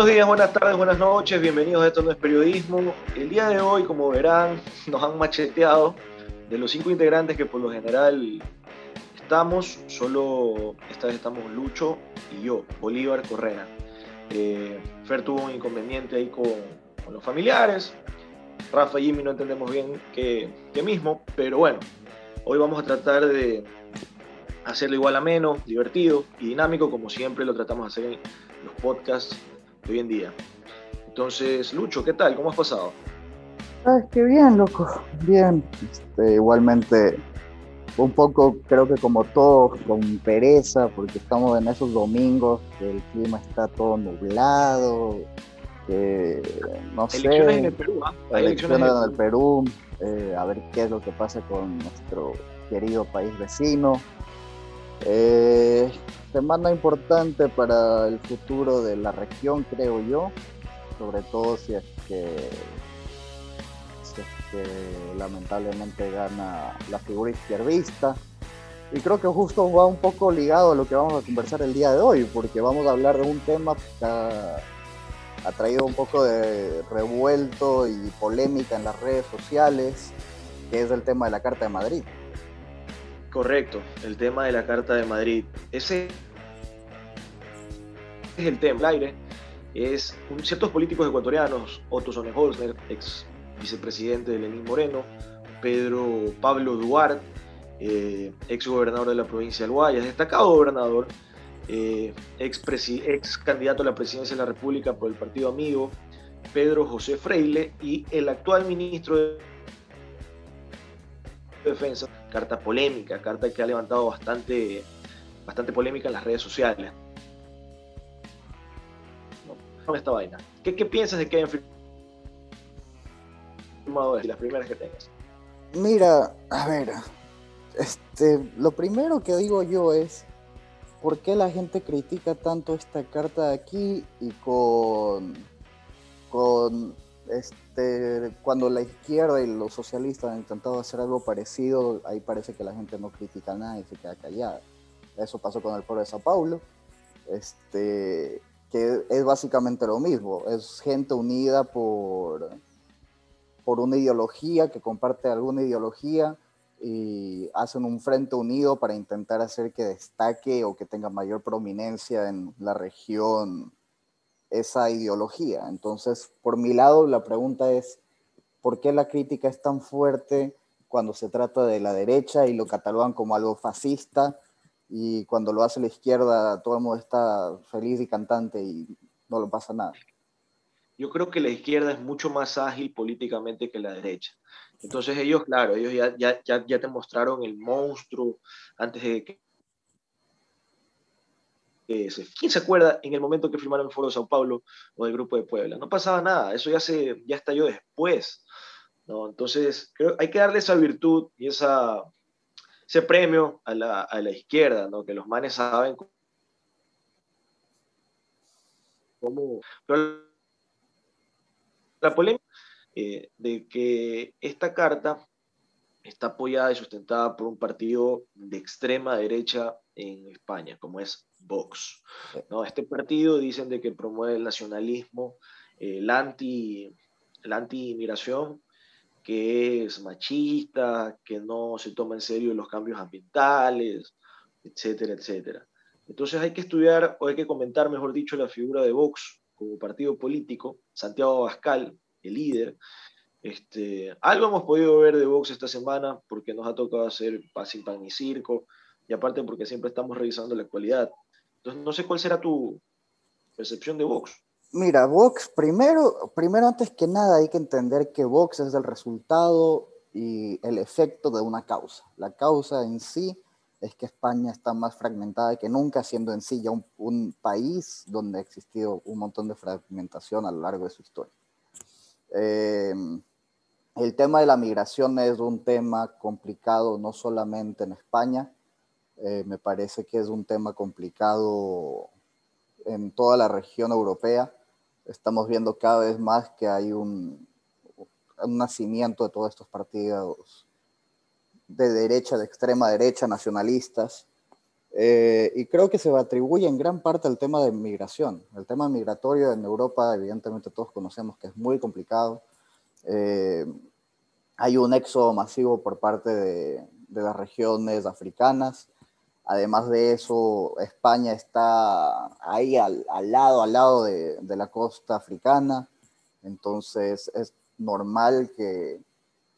Buenos días, buenas tardes, buenas noches, bienvenidos a Esto No es Periodismo. El día de hoy, como verán, nos han macheteado de los cinco integrantes que por lo general estamos, solo esta vez estamos Lucho y yo, Bolívar Correna. Eh, Fer tuvo un inconveniente ahí con, los familiares, Rafa y Jimmy no entendemos bien qué, qué mismo, pero bueno, hoy vamos a tratar de hacerlo igual a menos, divertido y dinámico, como siempre lo tratamos de hacer en los podcasts de hoy en día. Entonces, Lucho, ¿qué tal? ¿Cómo has pasado? Ay, qué bien, loco. Bien. Este, igualmente, un poco, creo que como todos, con pereza, porque estamos en esos domingos que el clima está todo nublado. Que, no elecciones sé. en el Perú, ¿ah? Hay elecciones elecciones en el Perú. eh, a ver qué es lo que pasa con nuestro querido país vecino. Eh, semana importante para el futuro de la región, creo yo, sobre todo si es que, lamentablemente gana la figura izquierdista. Y creo que justo va un poco ligado a lo que vamos a conversar el día de hoy, porque vamos a hablar de un tema que ha traído un poco de revuelto y polémica en las redes sociales, que es el tema de la Carta de Madrid. Correcto, el tema de la Carta de Madrid. Ese es el tema. El aire es ciertos políticos ecuatorianos, Otto Sonnenholzer, ex vicepresidente de Lenín Moreno, Pedro Pablo Duarte, eh, ex gobernador de la provincia del Guayas, destacado gobernador, eh, ex, ex candidato a la presidencia de la República por el Partido Amigo, Pedro José Freile, y el actual ministro de Defensa, carta polémica, carta que ha levantado bastante, bastante polémica en las redes sociales. No, esta vaina. ¿Qué, qué piensas de que hayan firmado las primeras que tengas? Mira, a ver, este, lo primero que digo yo es, ¿por qué la gente critica tanto esta carta de aquí y con, con, este, cuando la izquierda y los socialistas han intentado hacer algo parecido, ahí parece que la gente no critica nada y se queda callada. Eso pasó con el foro de Sao Paulo, este, que es básicamente lo mismo, es gente unida por por una ideología, que comparte alguna ideología y hacen un frente unido para intentar hacer que destaque o que tenga mayor prominencia en la región esa ideología. Entonces, por mi lado, la pregunta es, ¿por qué la crítica es tan fuerte cuando se trata de la derecha y lo catalogan como algo fascista y cuando lo hace la izquierda todo el mundo está feliz y cantante y no le pasa nada? Yo creo que la izquierda es mucho más ágil políticamente que la derecha. Entonces ellos, claro, ellos ya, ya, ya, ya te mostraron el monstruo antes de que... se- ¿Quién se acuerda en el momento que firmaron el Foro de Sao Paulo o del Grupo de Puebla? No pasaba nada, eso ya, se, ya estalló después. ¿no? Entonces, creo hay que darle esa virtud y esa, ese premio a la, a la izquierda, ¿no? que los manes saben cómo... La polémica eh, de que esta carta está apoyada y sustentada por un partido de extrema derecha en España, como es Vox. ¿no? Este partido dicen de que promueve el nacionalismo, eh, la anti-inmigración, que es machista, que no se toma en serio los cambios ambientales, etcétera, etcétera. Entonces hay que estudiar, o hay que comentar, mejor dicho, la figura de Vox como partido político, Santiago Abascal, el líder. Este, algo hemos podido ver de Vox esta semana porque nos ha tocado hacer sin pan ni circo y aparte porque siempre estamos revisando la actualidad. Entonces no sé cuál será tu percepción de Vox. Mira, Vox, primero, primero antes que nada hay que entender que Vox es el resultado y el efecto de una causa. La causa en sí es que España está más fragmentada que nunca, siendo en sí ya un, país donde ha existido un montón de fragmentación a lo largo de su historia. Eh, el tema de la migración es un tema complicado no solamente en España, eh, me parece que es un tema complicado en toda la región europea. Estamos viendo cada vez más que hay un, nacimiento de todos estos partidos de derecha, de extrema derecha, nacionalistas, Eh, y creo que se atribuye en gran parte al tema de migración. El tema migratorio en Europa, evidentemente todos conocemos que es muy complicado. Eh, hay un éxodo masivo por parte de, de las regiones africanas. Además de eso, España está ahí al, lado, al lado de, la costa africana. Entonces es normal que,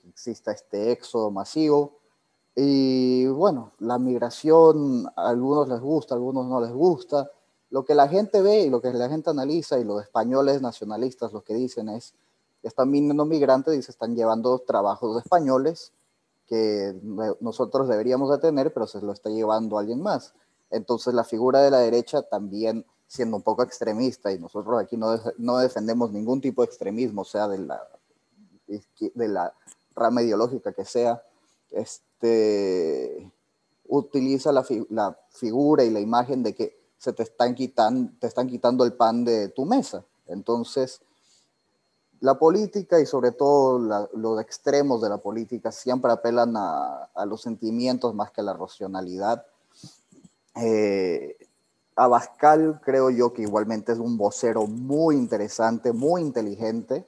exista este éxodo masivo. Y bueno, la migración a algunos les gusta, a algunos no les gusta. Lo que la gente ve y lo que la gente analiza y los españoles nacionalistas lo que dicen es, están viniendo migrantes y se están llevando trabajos españoles que nosotros deberíamos de tener, pero se lo está llevando alguien más. Entonces la figura de la derecha también siendo un poco extremista y nosotros aquí no, no defendemos ningún tipo de extremismo, sea de la, de la rama ideológica que sea, este, utiliza la, la, figura y la imagen de que se te están, quitando, te están quitando el pan de tu mesa. Entonces, la política y sobre todo la, los extremos de la política siempre apelan a, a, los sentimientos más que a la racionalidad. Eh, Abascal creo yo que igualmente es un vocero muy interesante, muy inteligente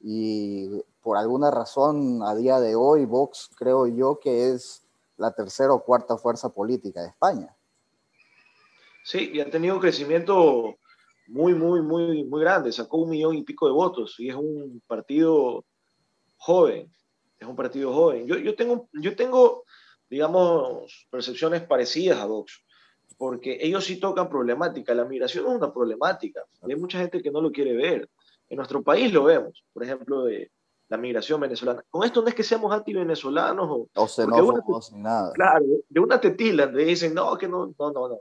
y por alguna razón a día de hoy Vox creo yo que es la tercera o cuarta fuerza política de España. Sí, y ha tenido un crecimiento muy, muy, muy, muy grande. Sacó un millón y pico de votos y es un partido joven. Es un partido joven. Yo, yo, tengo, yo tengo, digamos, percepciones parecidas a Vox, porque ellos sí tocan problemática. La migración es una problemática. Hay mucha gente que no lo quiere ver. En nuestro país lo vemos, por ejemplo, de la migración venezolana. Con esto no es que seamos anti-venezolanos o, o xenófobos ni nada. Claro, de una te tildan, te dicen, no, que no, no, no, no.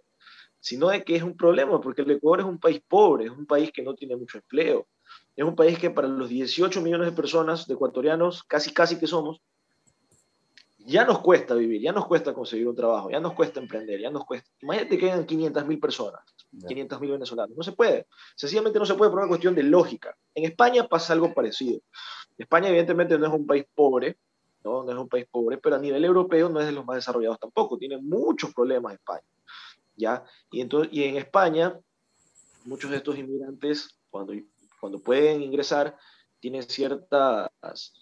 Sino de que es un problema, porque el Ecuador es un país pobre, es un país que no tiene mucho empleo. Es un país que para los 18 millones de personas, de ecuatorianos, casi, casi que somos, ya nos cuesta vivir, ya nos cuesta conseguir un trabajo, ya nos cuesta emprender, ya nos cuesta. Imagínate que hayan 500 mil personas, 500 mil venezolanos. No se puede. Sencillamente no se puede por una cuestión de lógica. En España pasa algo parecido. España, evidentemente, no es un país pobre, ¿no? no es un país pobre, pero a nivel europeo no es de los más desarrollados tampoco. Tiene muchos problemas España. ¿Ya? Y, entonces, y en España, muchos de estos inmigrantes, cuando, cuando pueden ingresar, tienen ciertas,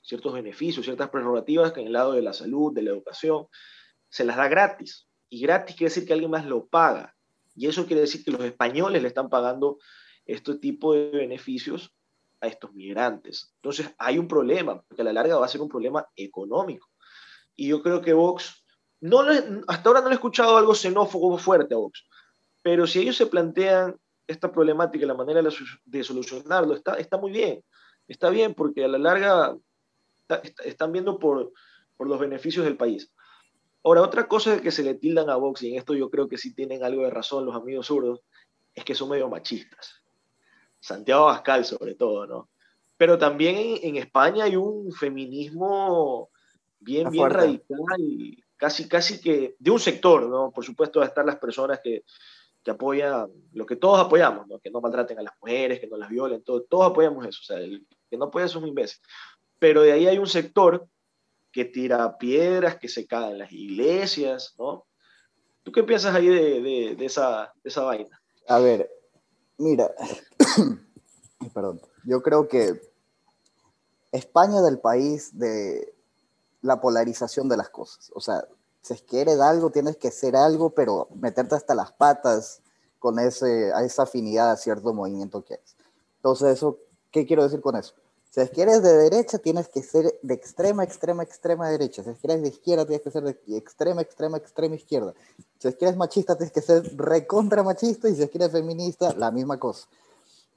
ciertos beneficios, ciertas prerrogativas que en el lado de la salud, de la educación, se las da gratis. Y gratis quiere decir que alguien más lo paga. Y eso quiere decir que los españoles le están pagando este tipo de beneficios a estos migrantes. Entonces hay un problema, porque a la larga va a ser un problema económico. Y yo creo que Vox, no le, hasta ahora no he escuchado algo xenófobo fuerte a Vox, pero si ellos se plantean esta problemática, la manera de solucionarlo, está, está muy bien está bien porque a la larga está, están viendo por, por los beneficios del país. Ahora, otra cosa que se le tildan a Vox, y en esto yo creo que sí tienen algo de razón los amigos zurdos, es que son medio machistas. Santiago Abascal sobre todo, ¿no? Pero también en, en España hay un feminismo bien, bien radical y casi, casi que de un sector, ¿no? Por supuesto, estar las personas que, que apoyan lo que todos apoyamos, que no maltraten a las mujeres, que no las violen, todo, todos apoyamos eso, o sea, el que no puede es un imbécil. Pero de ahí hay un sector que tira piedras, que se cae en las iglesias, ¿no? ¿Tú qué piensas ahí de, de, esa, esa vaina? A ver, mira, perdón, yo creo que España es del país de la polarización de las cosas, o sea, si quieres algo, tienes que ser algo, pero meterte hasta las patas con ese, a esa afinidad a cierto movimiento que es. Entonces, eso, ¿qué quiero decir con eso? Si quieres de derecha, tienes que ser de extrema, extrema, extrema derecha. Si quieres de izquierda, tienes que ser de extrema, extrema, extrema izquierda. Si quieres machista, tienes que ser recontra machista. Y si quieres feminista, la misma cosa.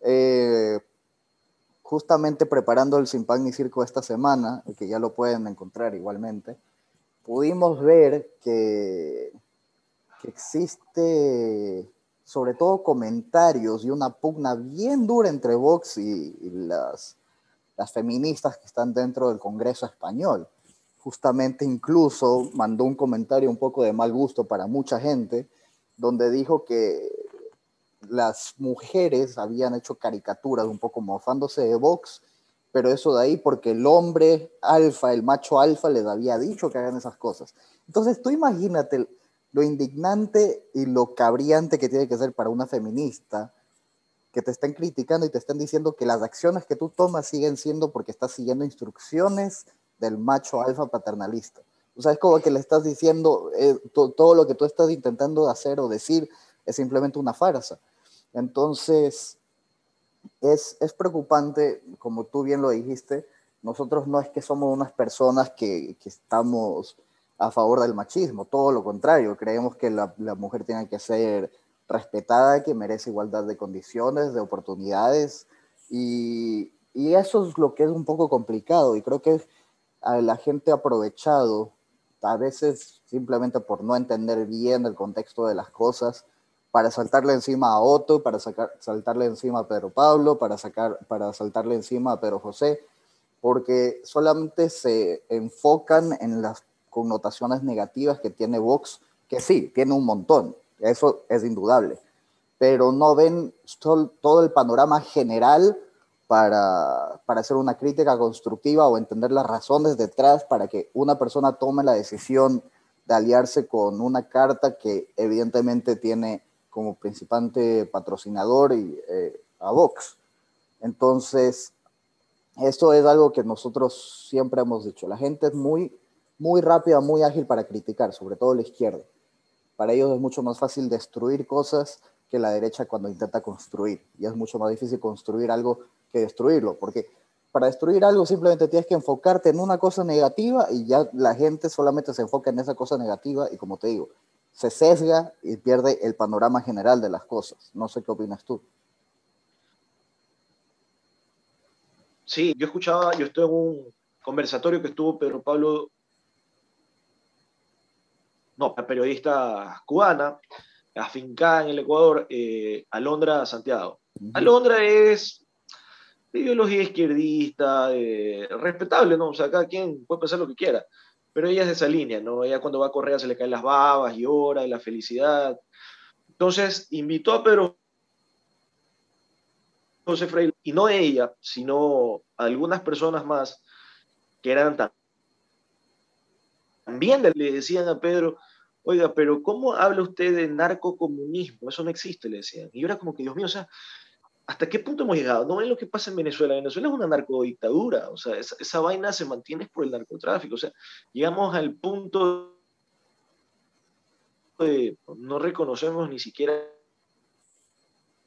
Eh, justamente preparando el Sin ni Circo esta semana, que ya lo pueden encontrar igualmente, pudimos ver que, que existe sobre todo comentarios y una pugna bien dura entre Vox y, y, las, las feministas que están dentro del Congreso español. Justamente incluso mandó un comentario un poco de mal gusto para mucha gente, donde dijo que las mujeres habían hecho caricaturas un poco mofándose de Vox pero eso de ahí porque el hombre alfa, el macho alfa, les había dicho que hagan esas cosas. Entonces tú imagínate lo indignante y lo cabriante que tiene que ser para una feminista que te estén criticando y te estén diciendo que las acciones que tú tomas siguen siendo porque estás siguiendo instrucciones del macho alfa paternalista. O sea, es como que le estás diciendo eh, todo lo que tú estás intentando hacer o decir es simplemente una farsa. Entonces, es, es preocupante, como tú bien lo dijiste, nosotros no es que somos unas personas que, que estamos a favor del machismo, todo lo contrario, creemos que la, mujer tiene que ser respetada, que merece igualdad de condiciones, de oportunidades, y, y eso es lo que es un poco complicado, y creo que a la gente ha aprovechado, a veces simplemente por no entender bien el contexto de las cosas, para saltarle encima a Otto, para sacar, saltarle encima a Pedro Pablo, para, sacar, para saltarle encima a Pedro José, porque solamente se enfocan en las connotaciones negativas que tiene Vox, que sí, tiene un montón, eso es indudable, pero no ven todo el panorama general para, para hacer una crítica constructiva o entender las razones detrás para que una persona tome la decisión de aliarse con una carta que evidentemente tiene como principante patrocinador y, eh, a Vox. Entonces, esto es algo que nosotros siempre hemos dicho. La gente es muy muy rápida, muy ágil para criticar, sobre todo la izquierda. Para ellos es mucho más fácil destruir cosas que la derecha cuando intenta construir. Y es mucho más difícil construir algo que destruirlo, porque para destruir algo simplemente tienes que enfocarte en una cosa negativa y ya la gente solamente se enfoca en esa cosa negativa y como te digo, se sesga y pierde el panorama general de las cosas. No sé qué opinas tú. Sí, yo escuchaba, yo estoy en un conversatorio que estuvo Pedro Pablo no, periodista cubana, afincada en el Ecuador, eh, Alondra Santiago. Alondra es de ideología izquierdista, eh, respetable, ¿no? O sea, cada quien puede pensar lo que quiera, pero ella es de esa línea, ¿no? Ella cuando va a correr se le caen las babas y ora y la felicidad. Entonces, invitó a Pedro José Freire, y no ella, sino algunas personas más que eran tan también le decían a Pedro, oiga, pero ¿cómo habla usted de narcocomunismo? Eso no existe, le decían. Y yo era como que, Dios mío, o sea, ¿hasta qué punto hemos llegado? No es lo que pasa en Venezuela. Venezuela es una narcodictadura, o sea, esa, vaina se mantiene por el narcotráfico. O sea, llegamos al punto de no reconocemos ni siquiera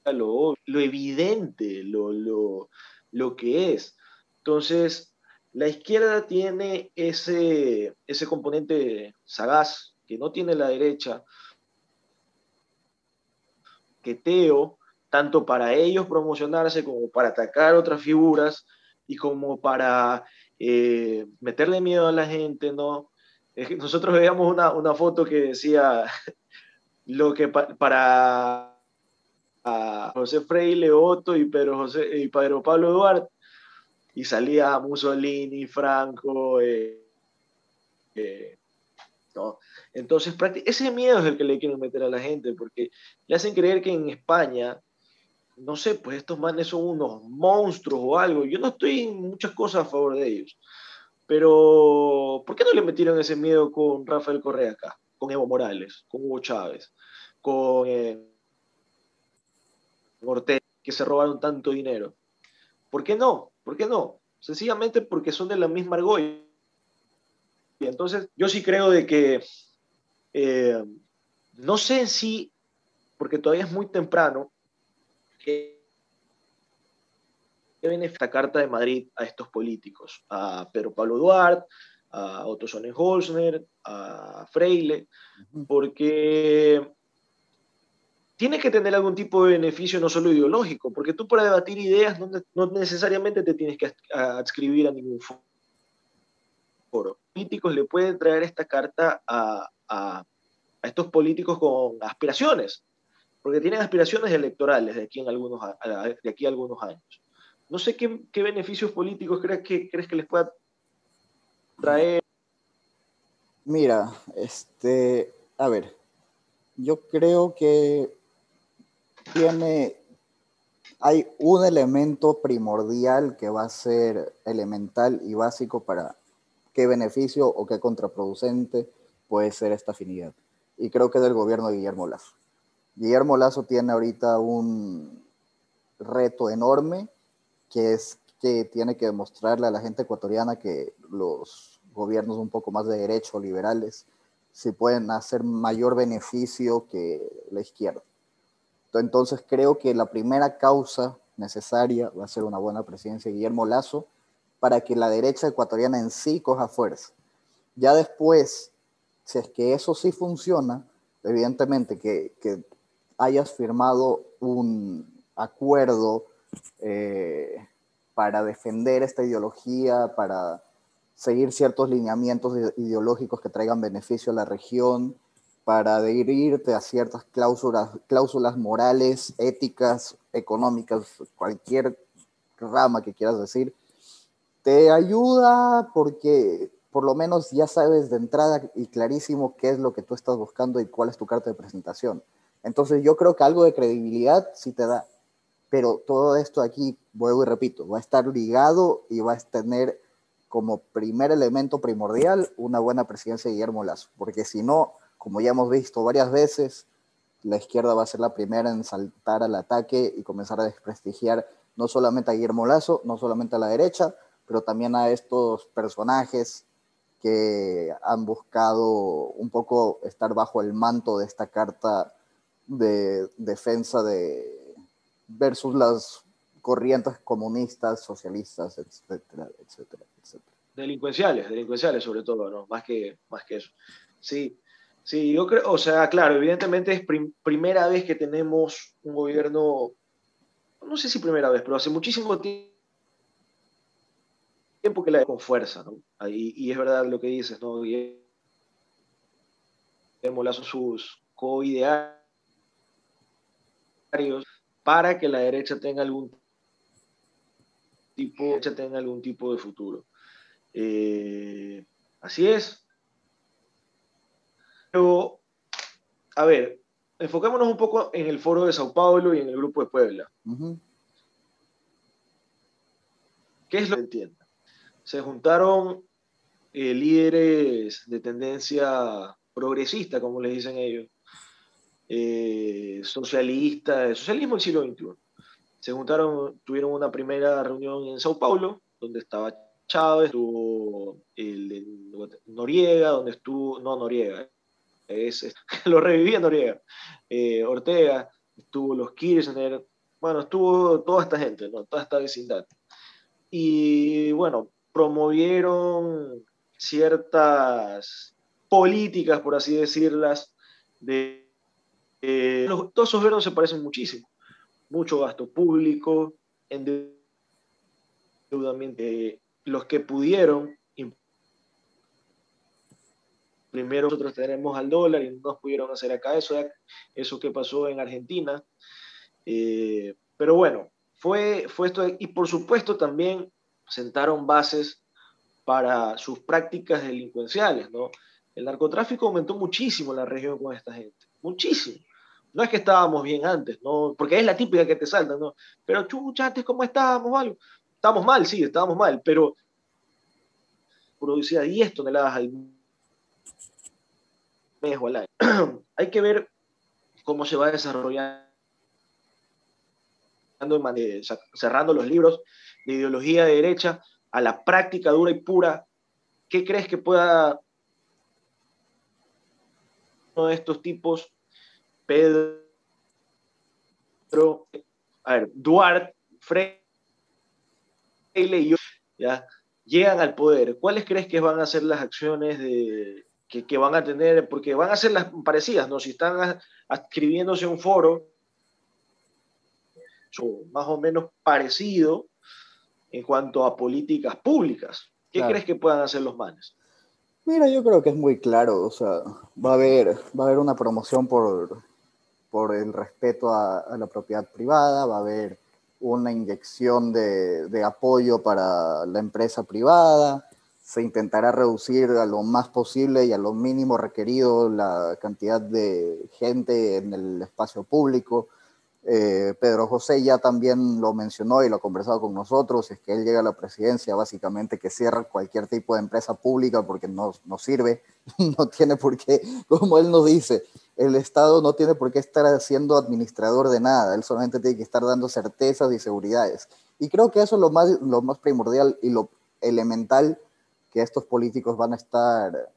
lo, evidente, lo, lo, lo que es. Entonces, la izquierda tiene ese, ese componente sagaz que no tiene la derecha, que Teo, tanto para ellos promocionarse como para atacar otras figuras y como para eh, meterle miedo a la gente, ¿no? Nosotros veíamos una, una foto que decía lo que para José Freire, Otto y Pedro, José, y Pedro Pablo Duarte y salía Mussolini, Franco, eh, eh, ¿no? Entonces, ese miedo es el que le quieren meter a la gente, porque le hacen creer que en España, no sé, pues estos manes son unos monstruos o algo. Yo no estoy en muchas cosas a favor de ellos. Pero, ¿por qué no le metieron ese miedo con Rafael Correa acá? Con Evo Morales, con Hugo Chávez, con eh, Ortega, que se robaron tanto dinero. ¿Por qué no? ¿Por qué no? Sencillamente porque son de la misma argolla. Entonces, yo sí creo de que, eh, no sé si, porque todavía es muy temprano, que viene esta carta de Madrid a estos políticos, a Pedro Pablo Duarte, a Otto Sonnenholzner, a Freile, porque tiene que tener algún tipo de beneficio no solo ideológico, porque tú para debatir ideas no, necesariamente te tienes que adscribir a ningún foro. Los políticos le pueden traer esta carta a, estos políticos con aspiraciones, porque tienen aspiraciones electorales de aquí, en algunos, de aquí a algunos años. No sé qué, beneficios políticos crees que, crees que les pueda traer. Mira, este, a ver, yo creo que tiene, hay un elemento primordial que va a ser elemental y básico para qué beneficio o qué contraproducente puede ser esta afinidad. y creo que es del gobierno de Guillermo Lazo. Guillermo Lazo tiene ahorita un reto enorme que es que tiene que demostrarle a la gente ecuatoriana que los gobiernos un poco más de derecho, liberales, si pueden hacer mayor beneficio que la izquierda. Entonces creo que la primera causa necesaria va a ser una buena presidencia de Guillermo Lazo para que la derecha ecuatoriana en sí coja fuerza. Ya después, si es que eso sí funciona, evidentemente que, que hayas firmado un acuerdo eh, para defender esta ideología, para seguir ciertos lineamientos ideológicos que traigan beneficio a la región, para adherirte a ciertas cláusulas, cláusulas morales, éticas, económicas, cualquier rama que quieras decir, te ayuda porque por lo menos ya sabes de entrada y clarísimo qué es lo que tú estás buscando y cuál es tu carta de presentación. Entonces yo creo que algo de credibilidad sí te da, pero todo esto aquí, vuelvo y repito, va a estar ligado y va a tener como primer elemento primordial una buena presidencia de Guillermo Lazo, porque si no, como ya hemos visto varias veces, la izquierda va a ser la primera en saltar al ataque y comenzar a desprestigiar no solamente a Guillermo Lazo, no solamente a la derecha, pero también a estos personajes que han buscado un poco estar bajo el manto de esta carta de defensa de versus las corrientes comunistas, socialistas, etcétera, etcétera, etcétera. Delincuenciales, delincuenciales sobre todo, ¿no? Más que, más que eso. Sí, sí, yo creo, o sea, claro, evidentemente es primera vez que tenemos un gobierno, no sé si primera vez, pero hace muchísimo tiempo que la con fuerza, ¿no? Y, y es verdad lo que dices, ¿no? Guillermo Lazo sus co-ideales para que la derecha tenga algún tipo, tenga algún tipo de futuro. Eh, así es. Pero, a ver, enfocémonos un poco en el foro de Sao Paulo y en el grupo de Puebla. ¿Qué es lo que entienda? Se juntaron eh, líderes de tendencia progresista, como les dicen ellos, eh, socialista, socialismo del siglo XXI. Se juntaron, tuvieron una primera reunión en Sao Paulo, donde estaba Chávez, estuvo el, Noriega, donde estuvo, no Noriega, es, lo revivía Noriega, eh, Ortega, estuvo los Kirchner, bueno, estuvo toda esta gente, ¿no? toda esta vecindad. Y bueno, promovieron ciertas políticas, por así decirlas, de eh, todos esos gobiernos se parecen muchísimo. Mucho gasto público, endeudamiento. Eh, los que pudieron, primero nosotros tenemos al dólar y no nos pudieron hacer acá eso, eso que pasó en Argentina. Eh, pero bueno, fue, fue esto, y por supuesto también sentaron bases para sus prácticas delincuenciales, ¿no? El narcotráfico aumentó muchísimo en la región con esta gente, muchísimo. No es que estábamos bien antes, ¿no? Porque es la típica que te salta, ¿no? Pero chucha, antes cómo estábamos, algo. Estamos mal, sí, estábamos mal, pero producía 10 toneladas al mes o al año. Hay que ver cómo se va desarrollando, cerrando los libros de ideología de derecha a la práctica dura y pura. ¿Qué crees que pueda uno de estos tipos Pedro, a ver, Duarte, Freire y yo, ¿ya? llegan al poder. ¿Cuáles crees que van a ser las acciones de, que, van a tener? Porque van a ser las parecidas, ¿no? Si están adscribiéndose a un foro más o menos parecido en cuanto a políticas públicas. ¿Qué crees que puedan hacer los manes? Mira, yo creo que es muy claro, o sea, va a haber, va a haber una promoción por por el respeto a, la propiedad privada, va a haber una inyección de, apoyo para la empresa privada, se intentará reducir a lo más posible y a lo mínimo requerido la cantidad de gente en el espacio público. Eh, Pedro José ya también lo mencionó y lo ha conversado con nosotros, es que él llega a la presidencia, básicamente que cierra cualquier tipo de empresa pública porque no, no sirve, no tiene por qué, como él nos dice, el Estado no tiene por qué estar siendo administrador de nada, él solamente tiene que estar dando certezas y seguridades. Y creo que eso es lo más, lo más primordial y lo elemental que estos políticos van a estar,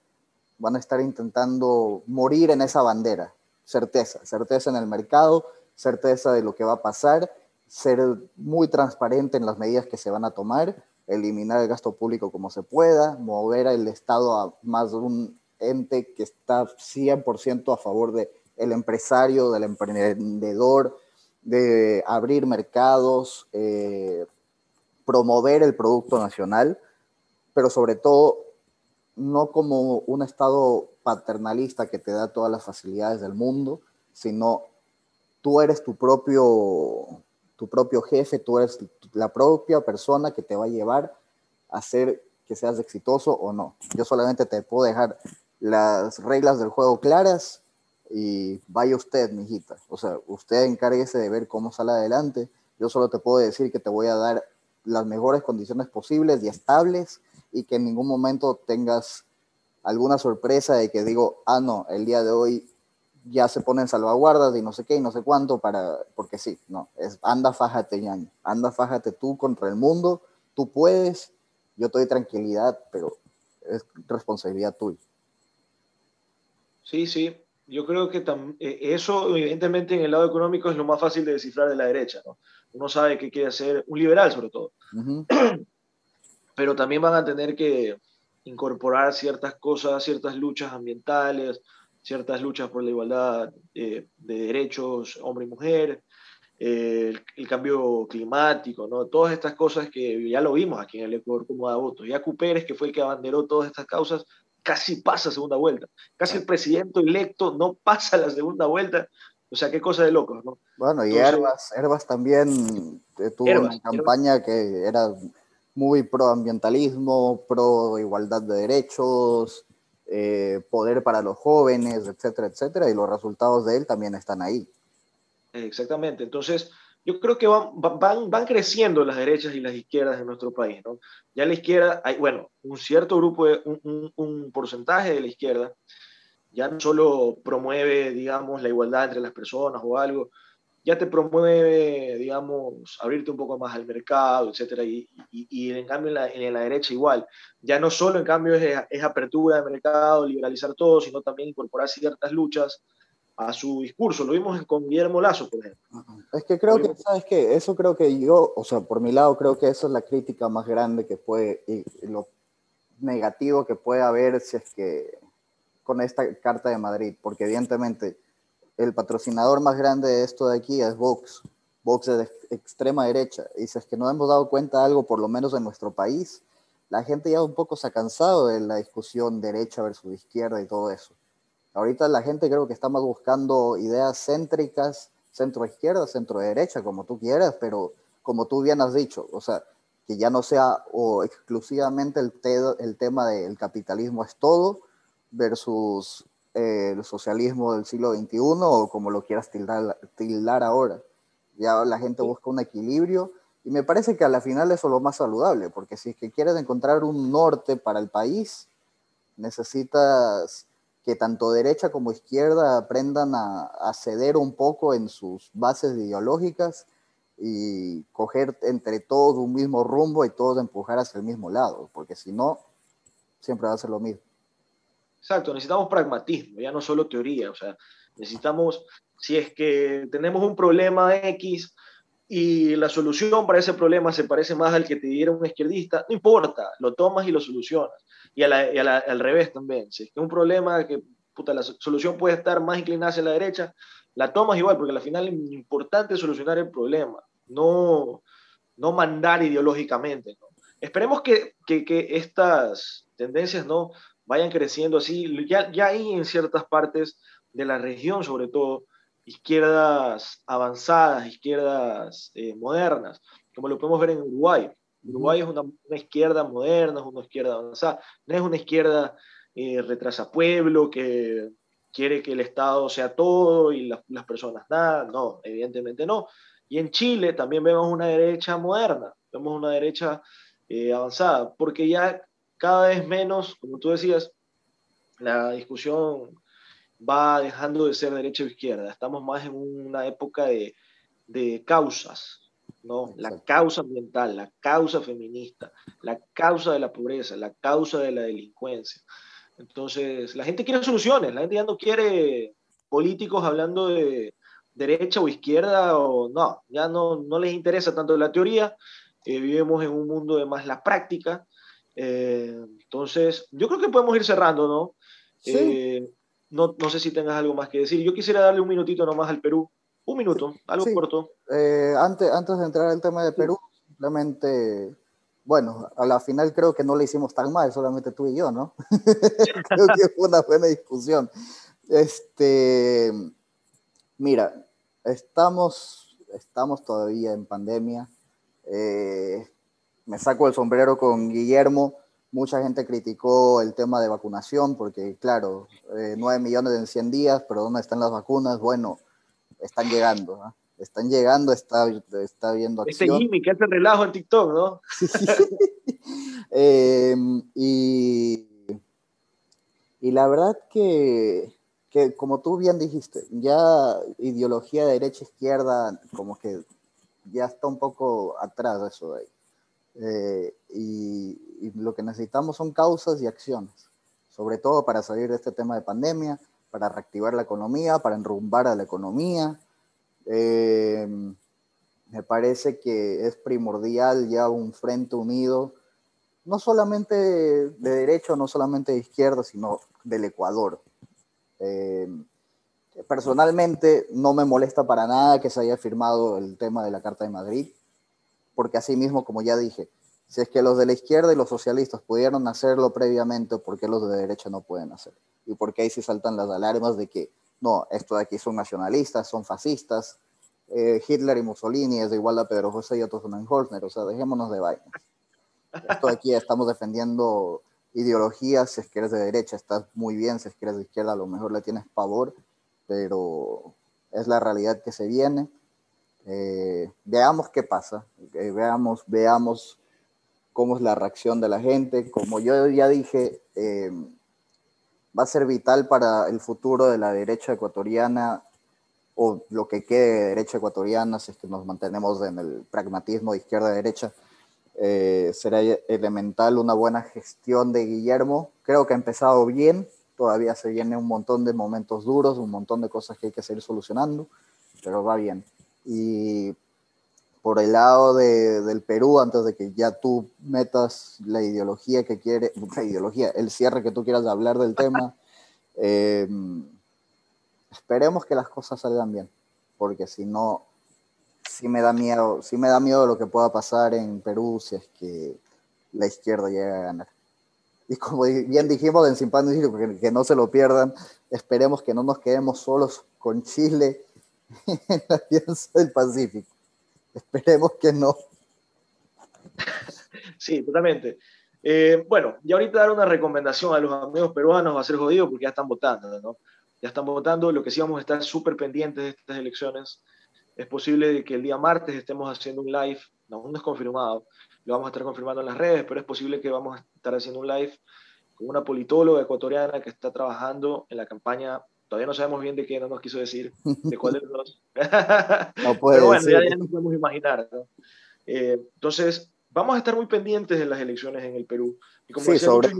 van a estar intentando morir en esa bandera, certeza, certeza en el mercado, certeza de lo que va a pasar, ser muy transparente en las medidas que se van a tomar, eliminar el gasto público como se pueda, mover el Estado a más de un ente que está 100% a favor del el empresario, del emprendedor, de abrir mercados, eh, promover el producto nacional, pero sobre todo no como un Estado paternalista que te da todas las facilidades del mundo, sino tú eres tu propio, tu propio jefe, tú eres la propia persona que te va a llevar a hacer que seas exitoso o no. Yo solamente te puedo dejar las reglas del juego claras y vaya usted, mijita. O sea, usted encárguese de ver cómo sale adelante. Yo solo te puedo decir que te voy a dar las mejores condiciones posibles y estables y que en ningún momento tengas alguna sorpresa de que digo, ah, no, el día de hoy ya se ponen salvaguardas y no sé qué y no sé cuánto para, porque sí, no, es anda fájate, ñaño, anda fájate tú contra el mundo, tú puedes, yo te doy tranquilidad, pero es responsabilidad tuya. Sí, sí, yo creo que eh, eso evidentemente en el lado económico es lo más fácil de descifrar de la derecha, ¿no? Uno sabe que quiere ser un liberal sobre todo, pero también van a tener que incorporar ciertas cosas, ciertas luchas ambientales, ciertas luchas por la igualdad eh, de derechos hombre y mujer, eh, el, cambio climático, ¿no? todas estas cosas que ya lo vimos aquí en el Ecuador como da votos. Ya Pérez, que fue el que abanderó todas estas causas, casi pasa segunda vuelta. Casi el presidente electo no pasa la segunda vuelta. O sea, qué cosa de locos, ¿no? Bueno, y Herbas, Herbas también eh, tuvo una campaña que era muy pro ambientalismo, pro igualdad de derechos, eh, poder para los jóvenes, etcétera, etcétera, y los resultados de él también están ahí. Exactamente, entonces yo creo que van, van, van creciendo las derechas y las izquierdas en nuestro país, ¿no? Ya la izquierda, hay, bueno, un cierto grupo, de, un, un, porcentaje de la izquierda, ya no solo promueve, digamos, la igualdad entre las personas o algo, ya te promueve, digamos, abrirte un poco más al mercado, etcétera, y, y, en cambio en la, en la, derecha igual. Ya no solo en cambio es, es, apertura de mercado, liberalizar todo, sino también incorporar ciertas luchas a su discurso. Lo vimos con Guillermo Lazo, por ejemplo. Es que creo que, ¿sabes qué? Eso creo que yo, o sea, por mi lado, creo que eso es la crítica más grande que puede, y lo negativo que puede haber si es que con esta Carta de Madrid, porque evidentemente el patrocinador más grande de esto de aquí es Vox. Vox de extrema derecha. Y es que no hemos dado cuenta de algo, por lo menos en nuestro país, la gente ya un poco se ha cansado de la discusión derecha versus izquierda y todo eso. Ahorita la gente creo que está más buscando ideas céntricas, centro-izquierda, centro-derecha, como tú quieras, pero como tú bien has dicho, o sea, que ya no sea o exclusivamente el tema del capitalismo es todo versus el socialismo del siglo XXI o como lo quieras tildar, tildar ahora. Ya la gente busca un equilibrio y me parece que a la final eso es lo más saludable, porque si es que quieres encontrar un norte para el país, necesitas que tanto derecha como izquierda aprendan a, a ceder un poco en sus bases ideológicas y coger entre todos un mismo rumbo y todos empujar hacia el mismo lado, porque si no, siempre va a ser lo mismo. Exacto, necesitamos pragmatismo, ya no solo teoría, o sea, necesitamos, si es que tenemos un problema X y la solución para ese problema se parece más al que te diera un izquierdista, no importa, lo tomas y lo solucionas. Y, al revés también, si es que un problema que la solución puede estar más inclinada hacia la derecha, la tomas igual, porque al final es importante solucionar el problema, no, no mandar ideológicamente. Esperemos que, que, que estas tendencias no vayan creciendo así. Ya, ya hay en ciertas partes de la región, sobre todo, izquierdas avanzadas, izquierdas eh, modernas, como lo podemos ver en Uruguay. Uruguay es una, izquierda moderna, es una izquierda avanzada, no es una izquierda eh, retrasa pueblo que, quiere que el Estado sea todo y las personas nada. No, evidentemente no. Y en Chile también vemos una derecha moderna, vemos una derecha eh, avanzada, porque ya cada vez menos, como tú decías, la discusión va dejando de ser derecha o izquierda. Estamos más en una época de, de causas, ¿no? La causa ambiental, la causa feminista, la causa de la pobreza, la causa de la delincuencia. Entonces, la gente quiere soluciones, la gente ya no quiere políticos hablando de derecha o izquierda o no, ya no, no les interesa tanto la teoría, eh, vivimos en un mundo de más la práctica. Eh, entonces, yo creo que podemos ir cerrando, ¿no? Eh, no, no sé si tengas algo más que decir. Yo quisiera darle un minutito nomás al Perú un minuto, algo corto. Eh, antes, antes de entrar al tema de Perú, simplemente, bueno, a la final creo que no le hicimos tan mal, solamente tú y yo, ¿no? creo que fue una buena discusión. Este, mira, estamos, estamos todavía en pandemia. Eh, me saco el sombrero con Guillermo. Mucha gente criticó el tema de vacunación porque, claro, eh, 9 millones en 100 días, pero ¿dónde están las vacunas? Bueno, están llegando, Están llegando, está, está viendo acción. Este Jimmy que hace relajo en TikTok, ¿no? Eh, y, y la verdad que, que, como tú bien dijiste, ya ideología de derecha-izquierda, como que ya está un poco atrás de eso de ahí. Eh, y, y, lo que necesitamos son causas y acciones, sobre todo para salir de este tema de pandemia, para reactivar la economía, para enrumbar a la economía. Eh, me parece que es primordial ya un frente unido, no solamente de derecha, no solamente de izquierda, sino del Ecuador. Eh, personalmente no me molesta para nada que se haya firmado el tema de la Carta de Madrid, porque así mismo, como ya dije, si es que los de la izquierda y los socialistas pudieron hacerlo previamente, ¿por qué los de derecha no pueden hacerlo? y porque ahí sí saltan las alarmas de que no, esto de aquí son nacionalistas, son fascistas, eh, Hitler y Mussolini es de igual a Pedro José y otros son Holzner, o sea, dejémonos de vainas. Esto de aquí estamos defendiendo ideologías, si es que eres de derecha estás muy bien, si es que eres de izquierda a lo mejor le tienes pavor, pero es la realidad que se viene. Eh, veamos qué pasa, eh, veamos, veamos cómo es la reacción de la gente. Como yo ya dije, va a ser vital para el futuro de la derecha ecuatoriana o lo que quede de derecha ecuatoriana, si es que nos mantenemos en el pragmatismo de izquierda-derecha, eh, será elemental una buena gestión de Guillermo. Creo que ha empezado bien, todavía se viene un montón de momentos duros, un montón de cosas que hay que seguir solucionando, pero va bien. Y por el lado de, del Perú, antes de que ya tú metas la ideología que quiere, la ideología, el cierre que tú quieras hablar del tema, eh, esperemos que las cosas salgan bien, porque si no, sí me da miedo, sí me da miedo lo que pueda pasar en Perú si es que la izquierda llega a ganar. Y como bien dijimos en Sin Pan que, que no se lo pierdan, esperemos que no nos quedemos solos con Chile en la Alianza del Pacífico. Esperemos que no. Sí, totalmente. Eh, bueno, y ahorita dar una recomendación a los amigos peruanos va a ser jodido porque ya están votando, ¿no? Ya están votando, lo que sí vamos a estar súper pendientes de estas elecciones. Es posible que el día martes estemos haciendo un live, aún no es confirmado, lo vamos a estar confirmando en las redes, pero es posible que vamos a estar haciendo un live con una politóloga ecuatoriana que está trabajando en la campaña Todavía no sabemos bien de qué, no nos quiso decir de cuál de los dos. no puede Pero bueno, ya, nos podemos imaginar. Eh, entonces, vamos a estar muy pendientes de las elecciones en el Perú. Y como sí, sobre,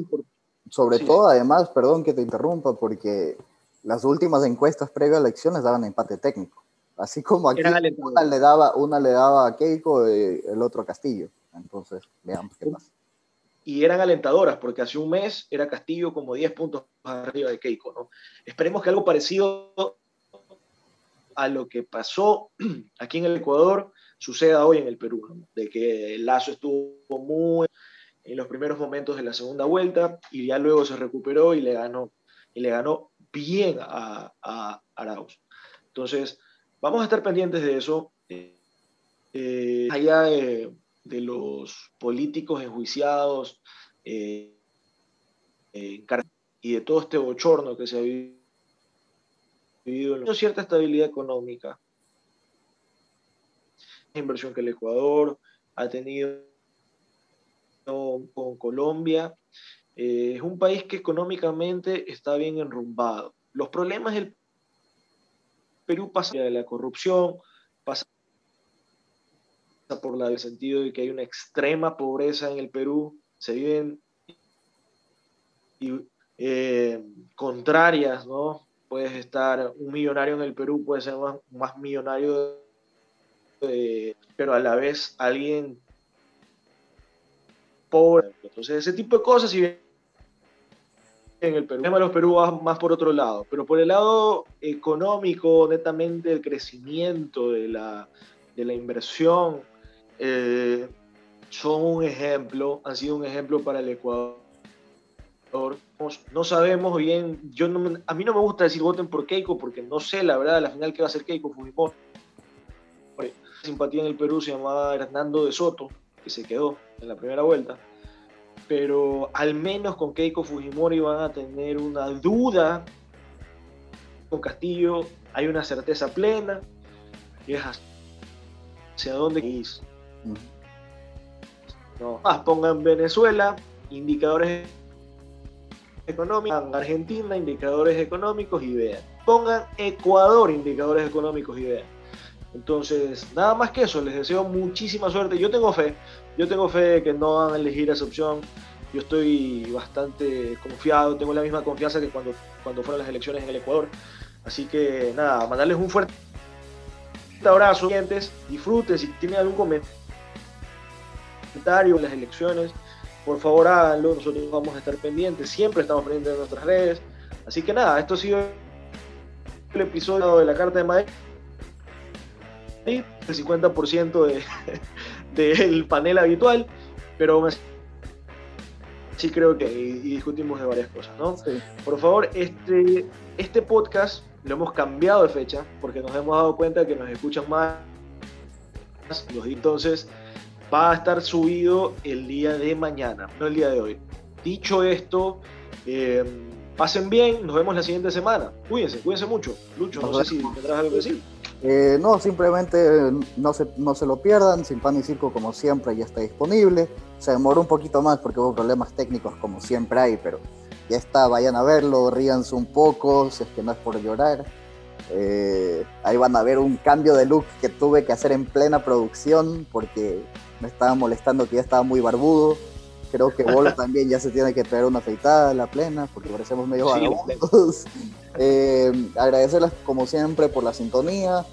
sobre todo, además, perdón que te interrumpa, porque las últimas encuestas previas a elecciones daban empate técnico. Así como aquí una le, daba, una le daba a Keiko y eh, el otro a Castillo. Entonces, veamos qué pasa y eran alentadoras, porque hace un mes era Castillo como 10 puntos arriba de Keiko. ¿no? Esperemos que algo parecido a lo que pasó aquí en el Ecuador suceda hoy en el Perú, de que el Lazo estuvo muy en los primeros momentos de la segunda vuelta y ya luego se recuperó y le ganó, y le ganó bien a, a Arauz. Entonces, vamos a estar pendientes de eso. Eh, allá de, de los políticos enjuiciados eh, y de todo este bochorno que se ha vivido vivido cierta estabilidad económica. Inversión que el Ecuador ha tenido con Colombia. Eh, es un país que económicamente está bien enrumbado. Los problemas del Perú pasan de la corrupción, por la, el sentido de que hay una extrema pobreza en el Perú, se viven eh, contrarias, ¿no? Puedes estar un millonario en el Perú, puede ser más, más millonario, pero a la vez alguien pobre. Entonces, ese tipo de cosas, si bien en el Perú, el tema de los Perú va más por otro lado, pero por el lado económico, netamente el crecimiento de la, de la inversión, eh, son un ejemplo, han sido un ejemplo para el Ecuador. No sabemos bien, yo a mí no me gusta decir voten por Keiko porque no sé la verdad, la final que va a ser Keiko Fujimori. Simpatía en el Perú se llamaba Hernando de Soto, que se quedó en la primera vuelta. Pero al menos con Keiko Fujimori van a tener una duda. Con Castillo hay una certeza plena. Y es hacia dónde ir. No, más pongan Venezuela, indicadores económicos, Argentina, indicadores económicos y vean. Pongan Ecuador, indicadores económicos y vean. Entonces, nada más que eso, les deseo muchísima suerte. Yo tengo fe, yo tengo fe de que no van a elegir esa opción. Yo estoy bastante confiado, tengo la misma confianza que cuando, cuando fueron las elecciones en el Ecuador. Así que nada, mandarles un fuerte abrazo, disfruten, si tienen algún comentario en las elecciones, por favor háganlo, nosotros vamos a estar pendientes, siempre estamos pendientes de nuestras redes. Así que nada, esto ha sido el episodio de la Carta de Madrid el 50% de, del panel habitual, pero sí creo que y, discutimos de varias cosas, ¿no? Por favor, este, este podcast lo hemos cambiado de fecha porque nos hemos dado cuenta que nos escuchan más los entonces va a estar subido el día de mañana, no el día de hoy. Dicho esto, eh, pasen bien, nos vemos la siguiente semana. Cuídense, cuídense mucho. Lucho, no sé si tendrás algo que decir. Eh, no, simplemente no se, no se lo pierdan, Sin Pan y Circo como siempre ya está disponible. Se demoró un poquito más porque hubo problemas técnicos como siempre hay, pero ya está, vayan a verlo, ríanse un poco, si es que no es por llorar. Eh, ahí van a ver un cambio de look que tuve que hacer en plena producción porque me estaba molestando que ya estaba muy barbudo. Creo que Bolo también ya se tiene que traer una afeitada la plena porque parecemos medio vagabundos. Eh, agradecerles como siempre por la sintonía.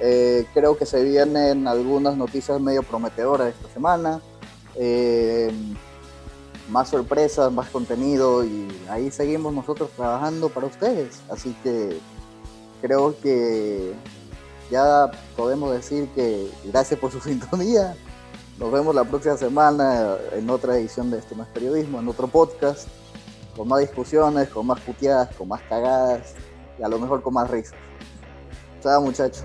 Eh, creo que se vienen algunas noticias medio prometedoras esta semana. Eh, más sorpresas, más contenido y ahí seguimos nosotros trabajando para ustedes. Así que creo que ya podemos decir que gracias por su sintonía. Nos vemos la próxima semana en otra edición de Esto no es periodismo, en otro podcast con más discusiones, con más puteadas, con más cagadas y a lo mejor con más risas. Chao muchachos.